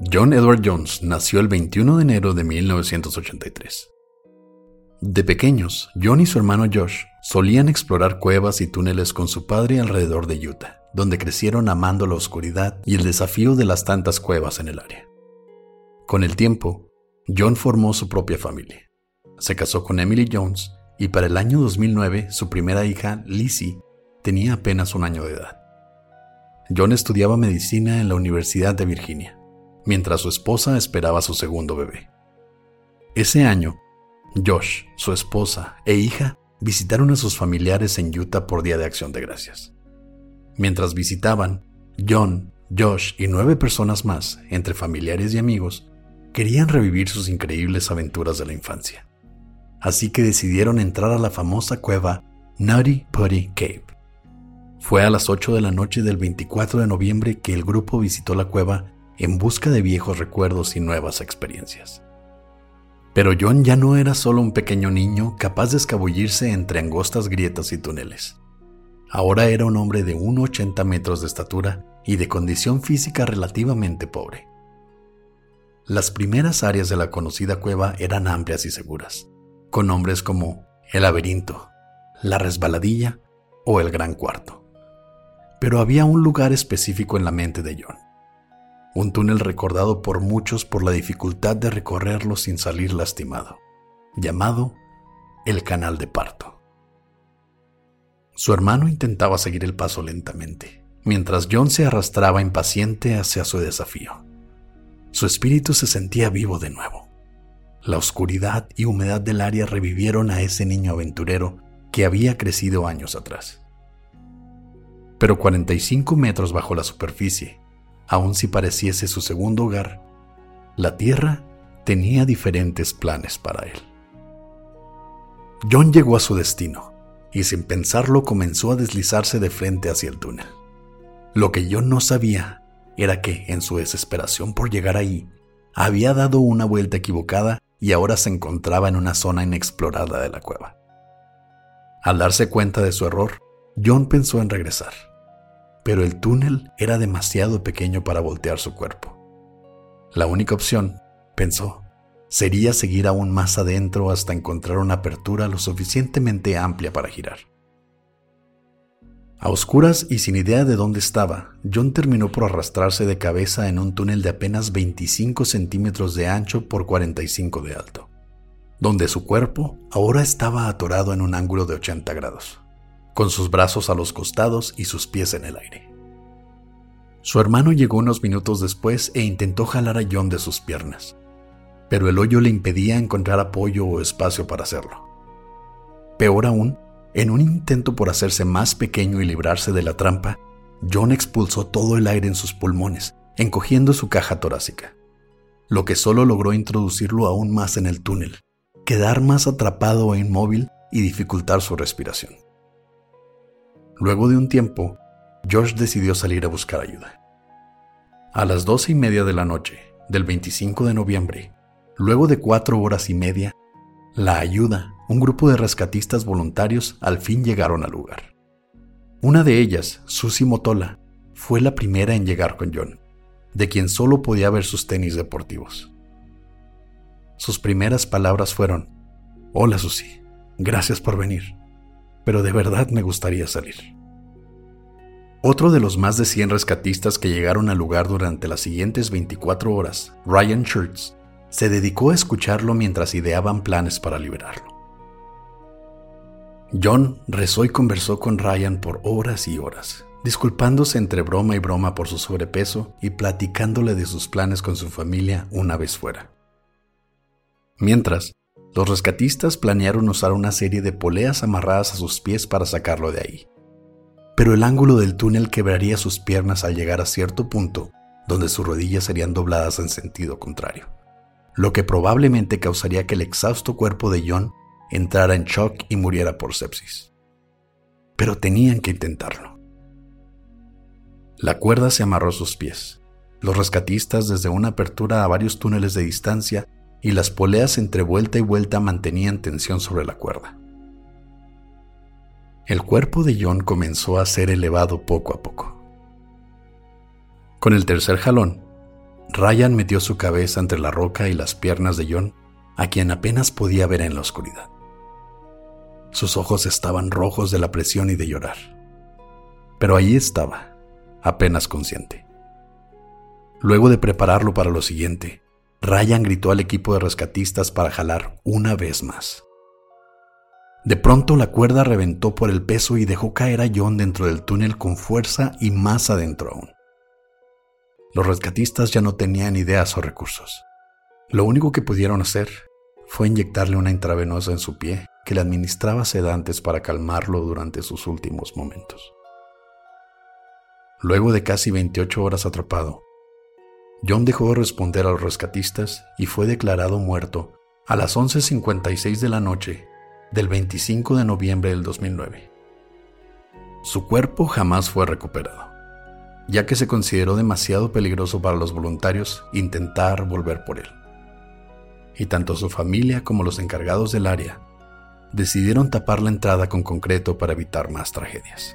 John Edward Jones nació el 21 de enero de 1983. De pequeños, John y su hermano Josh solían explorar cuevas y túneles con su padre alrededor de Utah, donde crecieron amando la oscuridad y el desafío de las tantas cuevas en el área. Con el tiempo, John formó su propia familia. Se casó con Emily Jones y para el año 2009 su primera hija, Lizzie, tenía apenas un año de edad. John estudiaba medicina en la Universidad de Virginia mientras su esposa esperaba su segundo bebé. Ese año, Josh, su esposa e hija visitaron a sus familiares en Utah por Día de Acción de Gracias. Mientras visitaban, John, Josh y nueve personas más, entre familiares y amigos, querían revivir sus increíbles aventuras de la infancia. Así que decidieron entrar a la famosa cueva Nutty Putty Cave. Fue a las 8 de la noche del 24 de noviembre que el grupo visitó la cueva en busca de viejos recuerdos y nuevas experiencias. Pero John ya no era solo un pequeño niño capaz de escabullirse entre angostas grietas y túneles. Ahora era un hombre de 1,80 metros de estatura y de condición física relativamente pobre. Las primeras áreas de la conocida cueva eran amplias y seguras, con nombres como el laberinto, la resbaladilla o el gran cuarto. Pero había un lugar específico en la mente de John un túnel recordado por muchos por la dificultad de recorrerlo sin salir lastimado, llamado el canal de parto. Su hermano intentaba seguir el paso lentamente, mientras John se arrastraba impaciente hacia su desafío. Su espíritu se sentía vivo de nuevo. La oscuridad y humedad del área revivieron a ese niño aventurero que había crecido años atrás. Pero 45 metros bajo la superficie, aun si pareciese su segundo hogar, la tierra tenía diferentes planes para él. John llegó a su destino y sin pensarlo comenzó a deslizarse de frente hacia el túnel. Lo que John no sabía era que, en su desesperación por llegar ahí, había dado una vuelta equivocada y ahora se encontraba en una zona inexplorada de la cueva. Al darse cuenta de su error, John pensó en regresar pero el túnel era demasiado pequeño para voltear su cuerpo. La única opción, pensó, sería seguir aún más adentro hasta encontrar una apertura lo suficientemente amplia para girar. A oscuras y sin idea de dónde estaba, John terminó por arrastrarse de cabeza en un túnel de apenas 25 centímetros de ancho por 45 de alto, donde su cuerpo ahora estaba atorado en un ángulo de 80 grados con sus brazos a los costados y sus pies en el aire. Su hermano llegó unos minutos después e intentó jalar a John de sus piernas, pero el hoyo le impedía encontrar apoyo o espacio para hacerlo. Peor aún, en un intento por hacerse más pequeño y librarse de la trampa, John expulsó todo el aire en sus pulmones, encogiendo su caja torácica, lo que solo logró introducirlo aún más en el túnel, quedar más atrapado e inmóvil y dificultar su respiración. Luego de un tiempo, George decidió salir a buscar ayuda. A las doce y media de la noche del 25 de noviembre, luego de cuatro horas y media, la ayuda, un grupo de rescatistas voluntarios al fin llegaron al lugar. Una de ellas, Susie Motola, fue la primera en llegar con John, de quien solo podía ver sus tenis deportivos. Sus primeras palabras fueron, Hola Susie, gracias por venir pero de verdad me gustaría salir. Otro de los más de 100 rescatistas que llegaron al lugar durante las siguientes 24 horas, Ryan Schurtz, se dedicó a escucharlo mientras ideaban planes para liberarlo. John rezó y conversó con Ryan por horas y horas, disculpándose entre broma y broma por su sobrepeso y platicándole de sus planes con su familia una vez fuera. Mientras, los rescatistas planearon usar una serie de poleas amarradas a sus pies para sacarlo de ahí. Pero el ángulo del túnel quebraría sus piernas al llegar a cierto punto donde sus rodillas serían dobladas en sentido contrario, lo que probablemente causaría que el exhausto cuerpo de John entrara en shock y muriera por sepsis. Pero tenían que intentarlo. La cuerda se amarró a sus pies. Los rescatistas desde una apertura a varios túneles de distancia y las poleas entre vuelta y vuelta mantenían tensión sobre la cuerda. El cuerpo de John comenzó a ser elevado poco a poco. Con el tercer jalón, Ryan metió su cabeza entre la roca y las piernas de John, a quien apenas podía ver en la oscuridad. Sus ojos estaban rojos de la presión y de llorar. Pero allí estaba, apenas consciente. Luego de prepararlo para lo siguiente, Ryan gritó al equipo de rescatistas para jalar una vez más. De pronto la cuerda reventó por el peso y dejó caer a John dentro del túnel con fuerza y más adentro aún. Los rescatistas ya no tenían ideas o recursos. Lo único que pudieron hacer fue inyectarle una intravenosa en su pie que le administraba sedantes para calmarlo durante sus últimos momentos. Luego de casi 28 horas atrapado, John dejó de responder a los rescatistas y fue declarado muerto a las 11.56 de la noche del 25 de noviembre del 2009. Su cuerpo jamás fue recuperado, ya que se consideró demasiado peligroso para los voluntarios intentar volver por él. Y tanto su familia como los encargados del área decidieron tapar la entrada con concreto para evitar más tragedias.